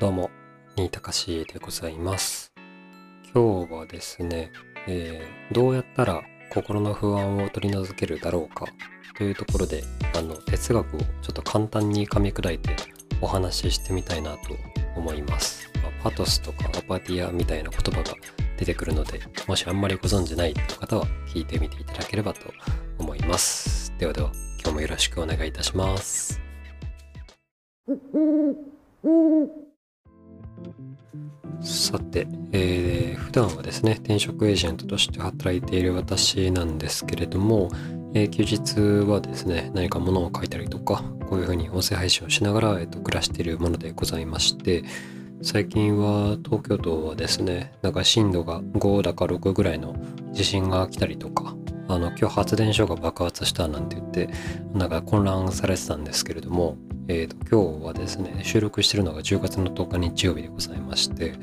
どうも、新高しでございます。今日はですね、えーどうやったら心の不安を取り除けるだろうかというところで、あの、哲学をちょっと簡単に噛み砕いてお話ししてみたいなと思います。まあパトスとかアパティアみたいな言葉が出てくるので、もしあんまりご存知ない方は聞いてみていただければと思います。ではでは、今日もよろしくお願いいたします。さて、えー普段はですね、転職エージェントとして働いている私なんですけれども、えー休日はですね、何か物を書いたりとか、こういうふうに音声配信をしながら、えっと暮らしているものでございまして、最近は東京都はですね、なんか震度が5だか6ぐらいの地震が来たりとか、あの、今日発電所が爆発したなんて言って、なんか混乱されてたんですけれども、えーと今日はですね収録してるのが10月の10日日曜日でございまして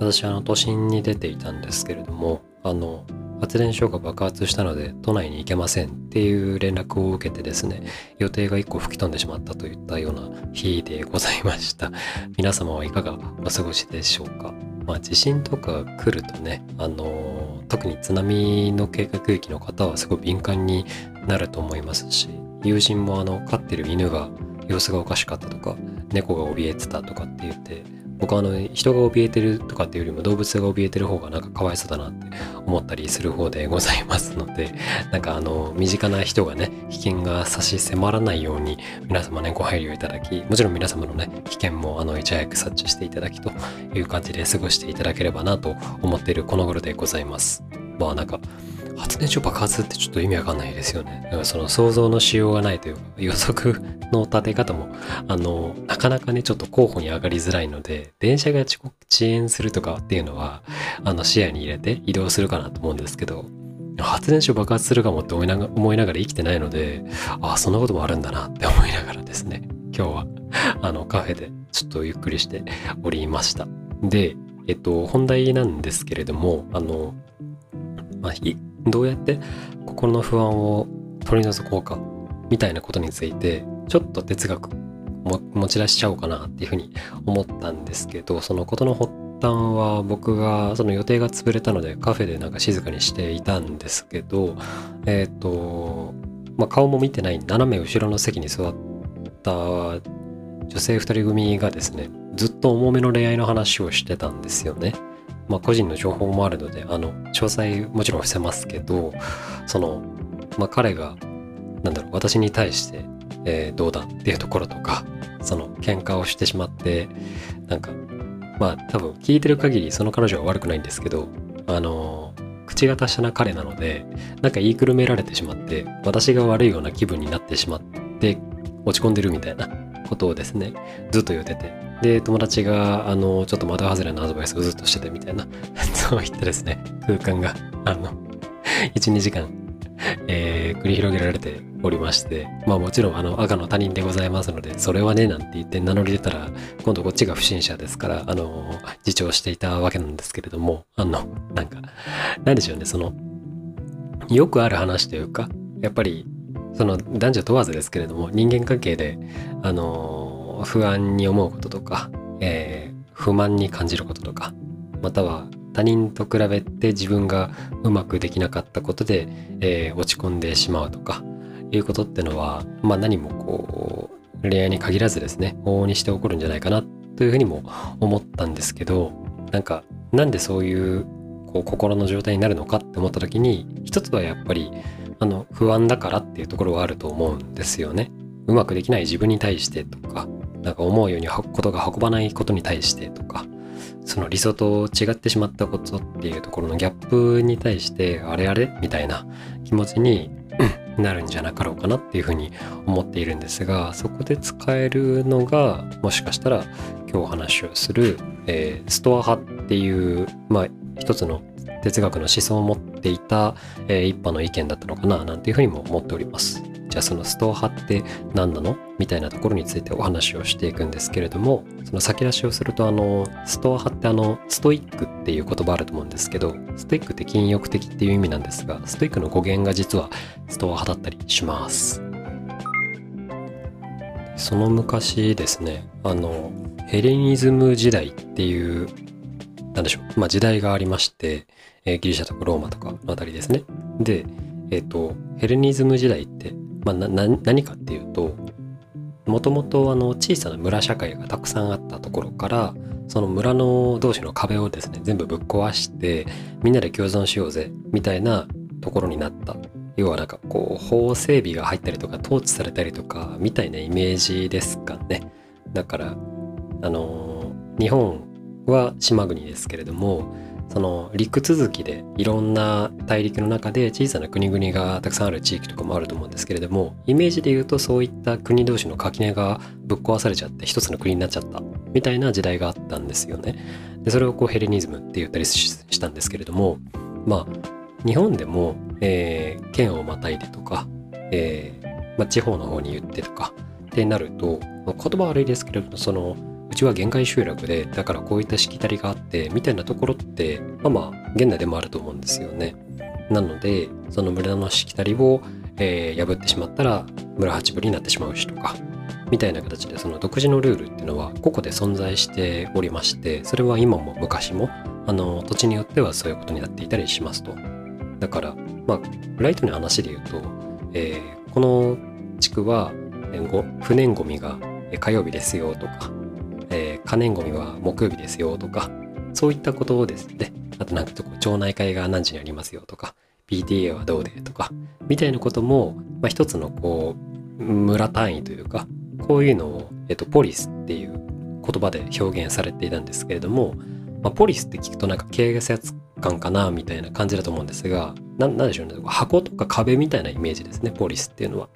私あの都心に出ていたんですけれどもあの発電所が爆発したので都内に行けませんっていう連絡を受けてですね予定が1個吹き飛んでしまったといったような日でございました。皆様はいかがお過ごしでしょうか。まあ地震とか来るとねあの特に津波の警戒区域の方はすごい敏感になると思いますし友人もあの飼ってる犬が様子がおかしかったとか猫が怯えてたとかって言って僕はあの人が怯えてるとかっていうよりも動物が怯えてる方がなんかかわいそうだなって思ったりする方でございますので なんかあの身近な人がね危険が差し迫らないように皆様ねご配慮いただきもちろん皆様のね危険もあのいち早く察知していただきという感じで過ごしていただければなと思っているこの頃でございます。まあなんか発電所爆発ってちょっと意味わかんないですよね。だからその想像のしようがないというか予測 の立て方もあのなかなかねちょっと候補に上がりづらいので電車が遅刻遅延するとかっていうのはあの視野に入れて移動するかなと思うんですけど発電所爆発するかもって思いなが思いながら生きてないのでああそんなこともあるんだなって思いながらですね今日は あのカフェでちょっとゆっくりしておりました。でえっと本題なんですけれどもあのまあ、どうやって心の不安を取り除こうかみたいなことについてちょっと哲学も持ち出しちゃおうかなっていうふうに思ったんですけどそのことの発端は僕がその予定が潰れたのでカフェでなんか静かにしていたんですけどえっ、と、まあ、顔も見てない斜め後ろの席に座った女性2人組がですねずっと重めの恋愛の話をしてたんですよね。まあ、個人の情報もあるのであの詳細もちろん伏せますけどその、まあ、彼がなんだろう私に対して、えーどうだっていうところとかその喧嘩をしてしまってなんかまあ多分聞いてる限りその彼女は悪くないんですけどあの口が達者な彼なのでなんか言いくるめられてしまって私が悪いような気分になってしまって落ち込んでるみたいな。ことをですねずっと言ってて。で友達があのちょっと的外れのアドバイスをずっとしててみたいな そういったですね空間があの 12時間、えー繰り広げられておりまして。まあもちろんあの赤の他人でございますのでそれはねなんて言って名乗り出たら今度こっちが不審者ですからあの自重していたわけなんですけれどもあのなんかなんでしょうねそのよくある話というかやっぱりその男女問わずですけれども人間関係であの不安に思うこととか、えー不満に感じることとかまたは他人と比べて自分がうまくできなかったことで、えー落ち込んでしまうとかいうことってのは、まあ、何もこう恋愛に限らずですね往々にして起こるんじゃないかなというふうにも思ったんですけどなんかなんでそういうこう心の状態になるのかって思った時に一つはやっぱりあの不安だからっていうところはあると思うんですよね。うまくできない自分に対してとかなんか思うようにことが運ばないことに対してとかその理想と違ってしまったことっていうところのギャップに対してあれあれみたいな気持ちに なるんじゃなかろうかなっていうふうに思っているんですがそこで使えるのがもしかしたら今日お話をする、えーストア派っていうまあ一つの哲学の思想を持ってていた、えー一派の意見だったのかななんていうふうにも思っております。じゃあそのストア派って何なの？みたいなところについてお話をしていくんですけれどもその先出しをするとあのストア派ってあのストイックっていう言葉あると思うんですけどストイックって禁欲的っていう意味なんですがストイックの語源が実はストア派だったりします。その昔ですね、あの、ヘレニズム時代っていう、なんでしょう、まあ時代がありまして、えー、ギリシャとかローマとかのあたりですね。で、えっ、ー、と、ヘレニズム時代って、まあ、何かっていうと、もともとあの小さな村社会がたくさんあったところからその村の同士の壁をですね全部ぶっ壊してみんなで共存しようぜみたいなところになった要はなんかこう法整備が入ったりとか統治されたりとかみたいなイメージですかねだからあの日本は島国ですけれどもその陸続きでいろんな大陸の中で小さな国々がたくさんある地域とかもあると思うんですけれどもイメージで言うとそういった国同士の垣根がぶっ壊されちゃって一つの国になっちゃったみたいな時代があったんですよね。でそれをこうヘレニズムって言ったりしたんですけれどもまあ日本でも、えー、県をまたいでとか、えーまあ、地方の方に言ってとかってなると言葉悪いですけれどもそのうちは限界集落で、だからこういったしきたりがあって、みたいなところって、まあまあ、現代でもあると思うんですよね。なので、その村のしきたりを、えー、破ってしまったら、村八分になってしまうしとか、みたいな形で、その独自のルールっていうのは、個々で存在しておりまして、それは今も昔も、あの、土地によってはそういうことになっていたりしますと。だから、まあ、ライトの話で言うと、えー、この地区は、不燃ごみが火曜日ですよとか、可燃ごみは木曜日ですよとか、そういったことをですね、あとなんか町内会が何時にありますよとか、PTA はどうでとか、みたいなことも、まあ、一つのこう、村単位というか、こういうのを、えっと、ポリスっていう言葉で表現されていたんですけれども、まあ、ポリスって聞くとなんか警察官かなみたいな感じだと思うんですが、ななんでしょうね、箱とか壁みたいなイメージですね、ポリスっていうのは。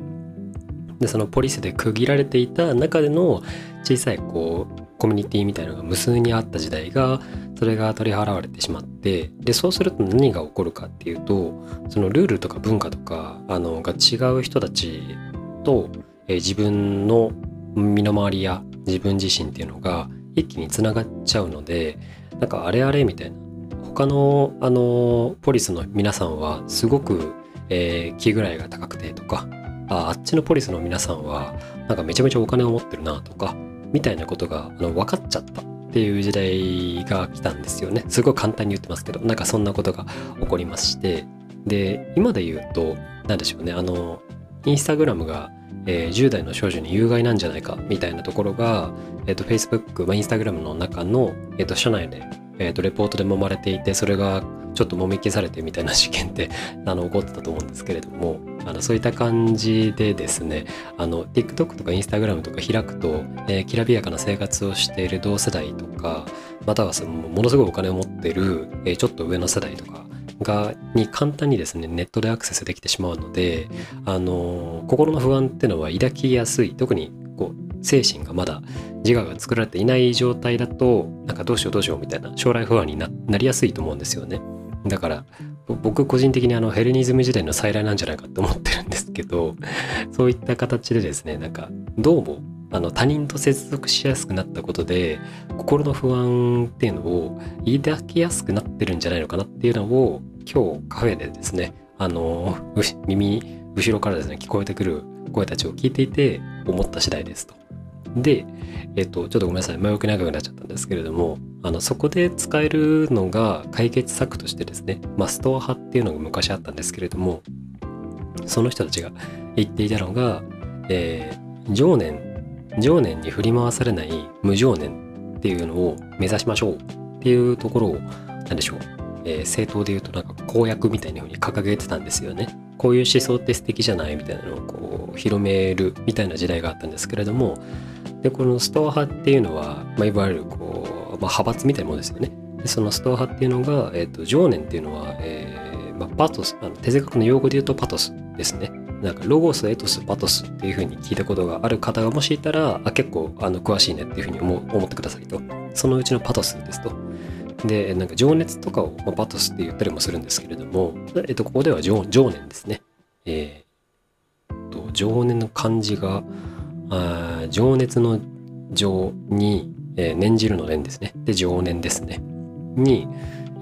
で、そのポリスで区切られていた中での小さいこう、コミュニティみたいなのが無数にあった時代がそれが取り払われてしまってでそうすると何が起こるかっていうとそのルールとか文化とかあのが違う人たちと、えー、自分の身の回りや自分自身っていうのが一気につながっちゃうのでなんかあれあれみたいな。他のあのポリスの皆さんはすごく、えー、気ぐらいが高くてとかああっちのポリスの皆さんはなんかめちゃめちゃお金を持ってるなとかみたいなことがあの分かっちゃったっていう時代が来たんですよね。すごい簡単に言ってますけど、なんかそんなことが起こりまして、で、今で言うと、何でしょうね、あの、インスタグラムが、えー、10代の少女に有害なんじゃないかみたいなところが、えっ、ー、と、Facebook、まあ、インスタグラムの中の、えっ、ー、と、社内で、えっ、と、レポートで揉まれていて、それがちょっともみ消されてみたいな事件って あの起こってたと思うんですけれどもあのそういった感じでですねあの TikTok とか Instagram とか開くと、えー、きらびやかな生活をしている同世代とかまたはそのものすごいお金を持ってる、えー、ちょっと上の世代とかがに簡単にですねネットでアクセスできてしまうのであの心の不安っていうのは抱きやすい。特にこう精神がまだ自我が作られていない状態だとなんかどうしようどうしようみたいな将来不安になりやすいと思うんですよね。だから僕個人的にあのヘレニズム時代の再来なんじゃないかって思ってるんですけど そういった形でですねなんかどうもあの他人と接続しやすくなったことで心の不安っていうのを抱きやすくなってるんじゃないのかなっていうのを今日カフェでですねあの耳後ろからですね聞こえてくる声たちを聞いていて思った次第ですと。で、えっと、ちょっとごめんなさい前置き長くなっちゃったんですけれどもあのそこで使えるのが解決策としてですね、まあ、ストア派っていうのが昔あったんですけれどもその人たちが言っていたのが、えー、常年常年に振り回されない無常年っていうのを目指しましょうっていうところを何でしょう、えー、政党で言うとなんか公約みたいな風に掲げてたんですよねこういう思想って素敵じゃないみたいなのをこう広めるみたいな時代があったんですけれどもでこのストア派っていうのは、まあ、いわゆるこう、まあ、派閥みたいなものですよね。でそのストア派っていうのが、えーと、常年っていうのは、えーまあ、パトスあの哲学の用語で言うとパトスですね。なんかロゴス、エトス、パトスっていうふうに聞いたことがある方がもしいたら、あ結構あの詳しいねっていうふうに思思ってくださいと。そのうちのパトスですと。で、なんか情熱とかを、まあ、パトスって言ったりもするんですけれども、えっと、ここでは情情念ですね。えー、と情念の漢字が、あ情熱の情に、えー、念じるの念ですね。で、情念ですね。に、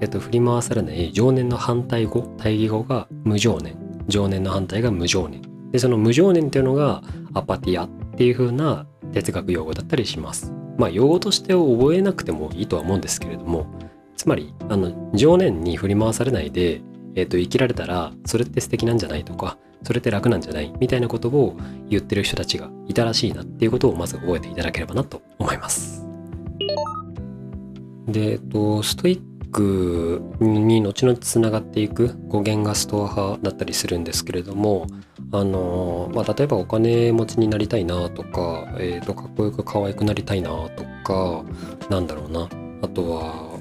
えっ、と、振り回されない情念の反対語、対義語が無情念。情念の反対が無情念。で、その無情念っていうのがアパティアってっていう風な哲学用語だったりします。まあ用語として覚えなくてもいいとは思うんですけれどもつまりあの情念に振り回されないで、えーと、生きられたらそれって素敵なんじゃないとかそれって楽なんじゃないみたいなことを言ってる人たちがいたらしいなっていうことをまず覚えていただければなと思います。で、えっと、ストイックに後々つながっていく語源がストア派だったりするんですけれどもあの、まあ、例えばお金持ちになりたいなとか、えー、とかっこよく可愛くなりたいなとかなんだろうなあとは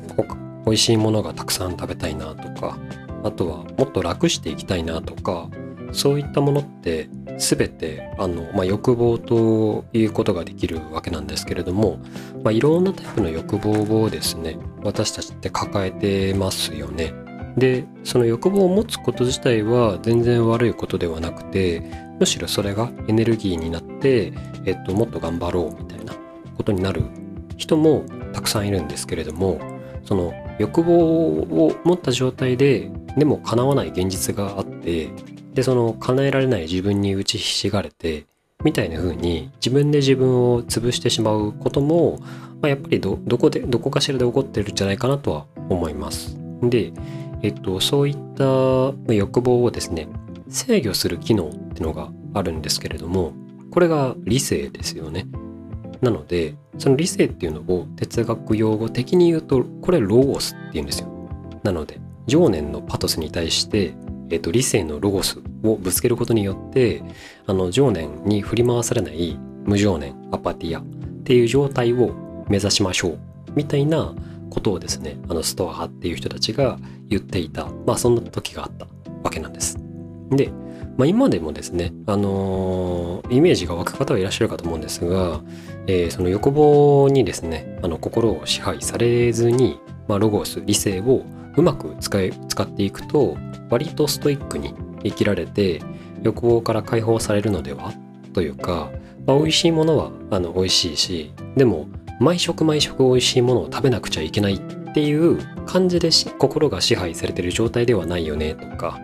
美味しいものがたくさん食べたいなとかあとはもっと楽していきたいなとかそういったものって全てあの、まあ、欲望ということができるわけなんですけれども、まあ、いろんなタイプの欲望をですね私たちって抱えてますよね。でその欲望を持つこと自体は全然悪いことではなくてむしろそれがエネルギーになって、えっと、もっと頑張ろうみたいなことになる人もたくさんいるんですけれどもその欲望を持った状態ででも叶わない現実があってでその叶えられない自分に打ちひしがれてみたいな風に自分で自分を潰してしまうことも、まあ、やっぱりどこでどこかしらで起こってるんじゃないかなとは思います。で、えっと、そういった欲望をですね制御する機能っていうのがあるんですけれどもこれが理性ですよね。なのでその理性っていうのを哲学用語的に言うとこれロゴスっていうんですよ。なので情念のパトスに対してえっと、理性のロゴスをぶつけることによってあの情念に振り回されない無情念アパティアっていう状態を目指しましょうみたいなことをですねあのストア派っていう人たちが言っていたまあそんな時があったわけなんです。で、まあ、今でもですね、あのー、イメージが湧く方はいらっしゃるかと思うんですが、えー、その欲望にですねあの心を支配されずに、まあ、ロゴス理性をうまく使い使っていくと割とストイックに生きられて欲望から解放されるのでは？というか、まあ、美味しいものはあの美味しいしでも毎食毎食美味しいものを食べなくちゃいけないっていう感じで心が支配されてる状態ではないよねとか、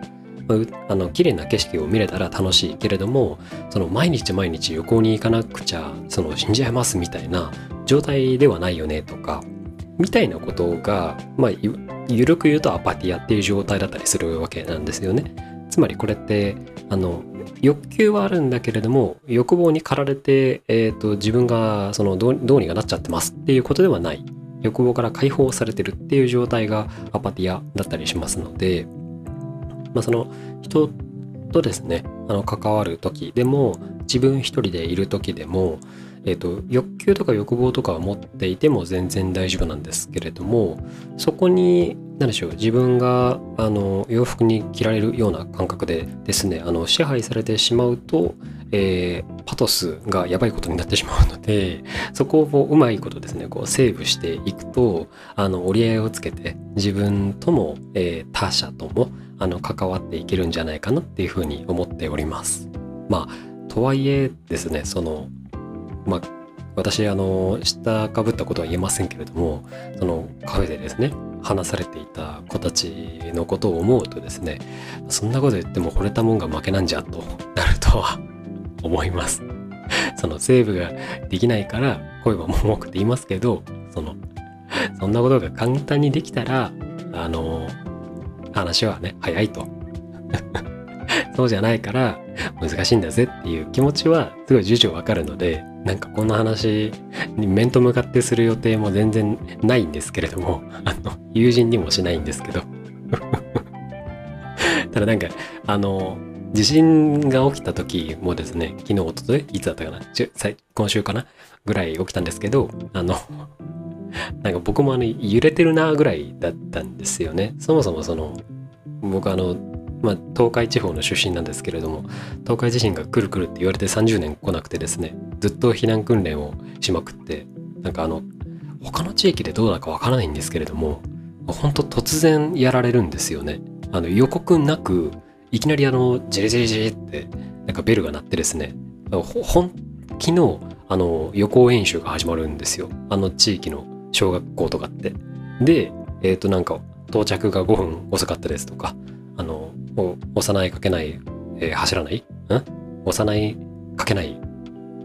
まあ、あの綺麗な景色を見れたら楽しいけれどもその毎日毎日旅行に行かなくちゃその死んじゃいますみたいな状態ではないよねとかみたいなことが、まあ、ゆるく言うとアパティアっていう状態だったりするわけなんですよね。つまりこれってあの欲求はあるんだけれども欲望に駆られて、えーと、自分がそのどうにかなっちゃってますっていうことではない欲望から解放されてるっていう状態がアパティアだったりしますので、まあ、その人とですねあの関わる時でも自分一人でいる時でもえーと、欲求とか欲望とかを持っていても全然大丈夫なんですけれどもそこに何でしょう自分があの洋服に着られるような感覚でですねあの支配されてしまうと、えー、パトスがやばいことになってしまうのでそこをうまいことですねこうセーブしていくとあの折り合いをつけて自分とも、えー、他者ともあの関わっていけるんじゃないかなっていうふうに思っております。まあとはいえですねそのまあ、私あの下かぶったことは言えませんけれどもそのカフェでですね話されていた子たちのことを思うとですねそんなこと言っても惚れたもんが負けなんじゃとなるとは思います。そのセーブができないから声は重くて言いますけどそのそんなことが簡単にできたらあの話はね早いと。そうじゃないから難しいんだぜっていう気持ちはすごい重々わかるのでなんかこの話に面と向かってする予定も全然ないんですけれども あの友人にもしないんですけど。ただなんかあの地震が起きた時もですね昨日おとといいつだったかな今週かなぐらい起きたんですけどあのなんか僕もあの揺れてるなぐらいだったんですよね。そもそもその僕あのまあ、東海地方の出身なんですけれども東海地震が来る来るって言われて30年来なくてですねずっと避難訓練をしまくってなんかあの他の地域でどうだかわからないんですけれども本当突然やられるんですよね。あの予告なくいきなりあのジリジリジリってなんかベルが鳴ってですねほん昨日あの予行演習が始まるんですよ。あの地域の。小学校とかって。でえっ、ー、となんか到着が5分遅かったですとかあの押さないかけない、えー、走らない？ん？幼いかけない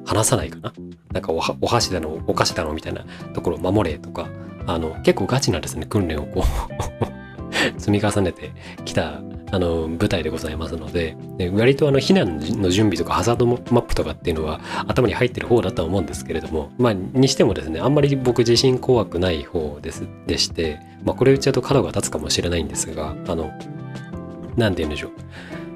離さないかな？なんかおお箸だの、お菓子だのみたいなところを守れとか、あの、結構ガチなですね、訓練をこう積み重ねてきた、あの、舞台でございますので、で割とあの、避難の準備とかハザードマップとかっていうのは頭に入ってる方だとは思うんですけれども、まあ、にしてもですね、あんまり僕自身怖くない方です、でして、まあ、これ言っちゃうと角が立つかもしれないんですが、あの、なんて言うんでしょう。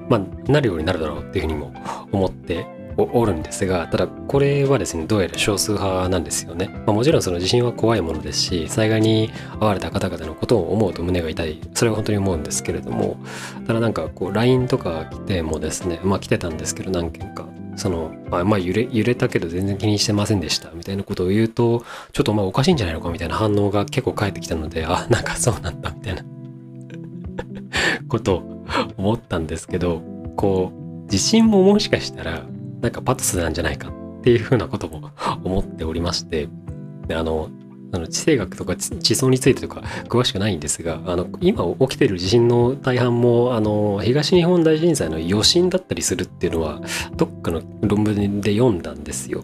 まあ、なるようになるだろうっていうふうにも思っておるんですが、ただこれはですね、どうやら少数派なんですよね。まあ、もちろんその地震は怖いものですし、災害に遭われた方々のことを思うと胸が痛い、それは本当に思うんですけれども、ただなんかこう LINE とか来てもですね、まあ来てたんですけど何件か、その、あまあ揺れ、揺れたけど全然気にしてませんでした。みたいなことを言うと、ちょっとまあおかしいんじゃないのかみたいな反応が結構返ってきたので、あ、なんかそうなんだみたいな。ことを思ったんですけど、こう、地震ももしかしたらなんかパトスなんじゃないかっていうふうなことも 思っておりまして、あの、あの地政学とか地層についてとか 詳しくないんですが、あの今起きてる地震の大半もあの東日本大震災の余震だったりするっていうのはどっかの論文で読んだんですよ。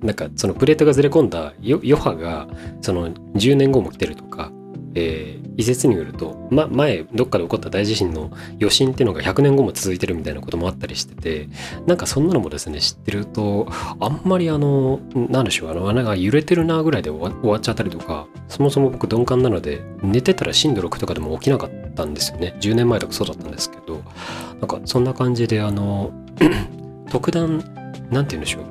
なんかそのプレートがずれ込んだ余波がその10年後も来てるとかえー、移説によると、ま、前どっかで起こった大地震の余震っていうのが100年後も続いてるみたいなこともあったりしててなんかそんなのもですね知ってるとあんまりあのなんでしょうあの穴が揺れてるなぐらいで終わっちゃったりとかそもそも僕鈍感なので寝てたら震度6とかでも起きなかったんですよね。10年前とかそうだったんですけどなんかそんな感じであの 特段なんて言うんでしょう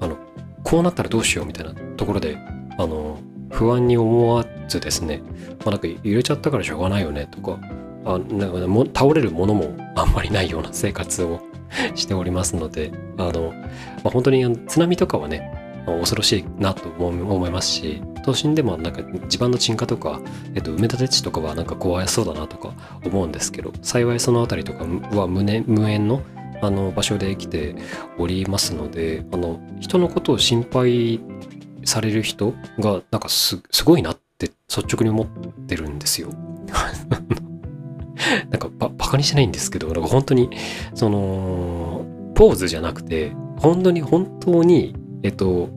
あのこうなったらどうしようみたいなところであの不安に思わずですね、まあ、なんか揺れちゃったからしょうがないよねとか、あなんかも倒れるものも あんまりないような生活をしておりますので、あの、まあ、本当に津波とかはね、恐ろしいなと思いますし、都心でもなんか地盤の沈下とか、えっと、埋め立て地とかはなんか怖そうだなとか思うんですけど、幸いその辺りとかは無無縁のあの場所で生きておりますので、あの人のことを心配される人がなんかすごいなって率直に思ってるんですよ。なんかバカにしてないんですけどなんか本当にそのポーズじゃなくて本当に本当にえっと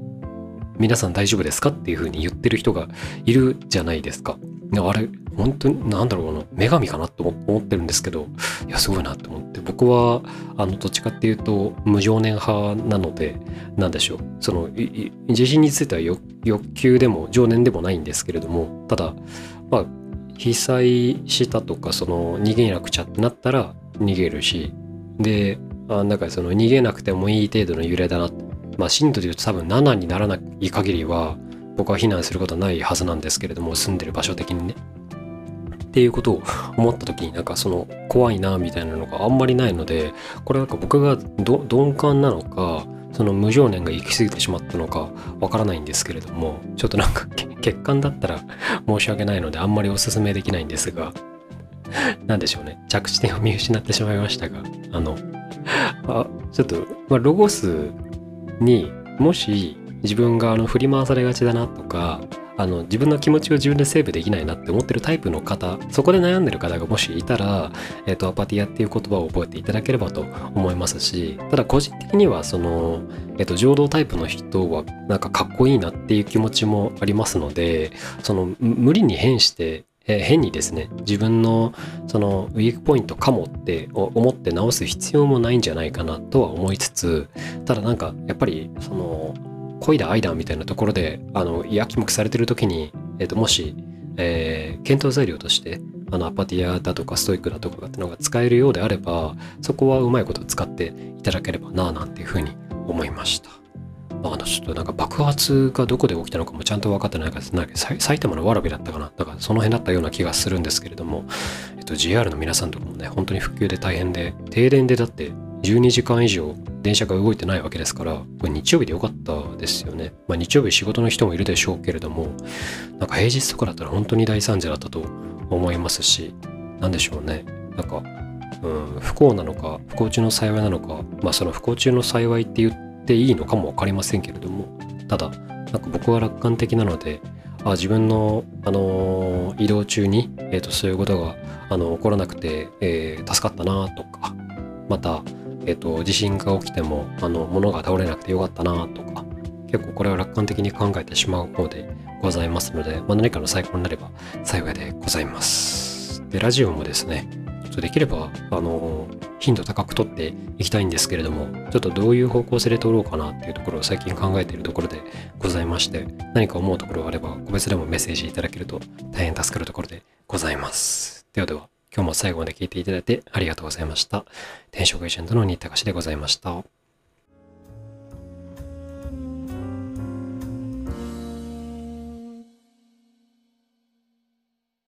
皆さん大丈夫ですかっていう風に言ってる人がいるじゃないですか。あれ、本当に、なんだろうな、女神かなと思ってるんですけど、いや、すごいなと思って、僕は、あの、どっちかっていうと、無情念派なので、なんでしょう、その、自信については欲求でも情念でもないんですけれども、ただ、まあ、被災したとか、その、逃げなくちゃってなったら逃げるし、で、あなんかその逃げなくてもいい程度の揺れだな。まあ震度で言うと多分7にならない限りは、僕は避難することはないはずなんですけれども住んでる場所的にね。っていうことを思った時になんかその怖いなみたいなのがあんまりないのでこれなんか僕が鈍感なのかその無情念が行き過ぎてしまったのかわからないんですけれどもちょっとなんか欠陥だったら申し訳ないのであんまりお勧めできないんですが何でしょうね。着地点を見失ってしまいましたがあのあちょっと、まあ、ロゴスにもし自分があの振り回されがちだなとかあの自分の気持ちを自分でセーブできないなって思ってるタイプの方そこで悩んでる方がもしいたら、えーと、アパティアっていう言葉を覚えていただければと思いますしただ個人的にはその、えーと、浄土タイプの人はなんかかっこいいなっていう気持ちもありますのでその無理に変してえ変にですね自分のそのウィークポイントかもって思って直す必要もないんじゃないかなとは思いつつただなんかやっぱりその恋だ愛だみたいなところであのやきもきされてる時に、えー、ともし、えー、検討材料としてあのアパティアだとかストイックだとかっていうのが使えるようであればそこはうまいこと使っていただければなあなんていうふうに思いました。あのちょっとなんか爆発がどこで起きたのかもちゃんと分かってないからなんか埼玉の蕨だったかな？だからその辺だったような気がするんですけれども、えっと、JR の皆さんとかもね本当に復旧で大変で停電でだって12時間以上電車が動いてないわけですから、これ日曜日でよかったですよね。まあ日曜日仕事の人もいるでしょうけれども、なんか平日とかだったら本当に大惨事だったと思いますし、なんでしょうね。なんか、うん、不幸なのか、不幸中の幸いなのか、まあその不幸中の幸いって言っていいのかもわかりませんけれども、ただ、なんか僕は楽観的なので、あ自分の、あのー、移動中に、えーと、そういうことが、あの起こらなくて、えー、助かったなとかまたえっ、と、地震が起きても、あの、物が倒れなくてよかったなとか、結構これを楽観的に考えてしまう方でございますので、まあ、何かの参考になれば幸いでございます。で、ラジオもですね、ちょっとできれば、あの、頻度高く撮っていきたいんですけれども、ちょっとどういう方向性で撮ろうかなっていうところを最近考えているところでございまして、何か思うところがあれば、個別でもメッセージいただけると大変助かるところでございます。ではでは、今日も最後まで聞いていただいてありがとうございました。転職エージェントの新高志でございました。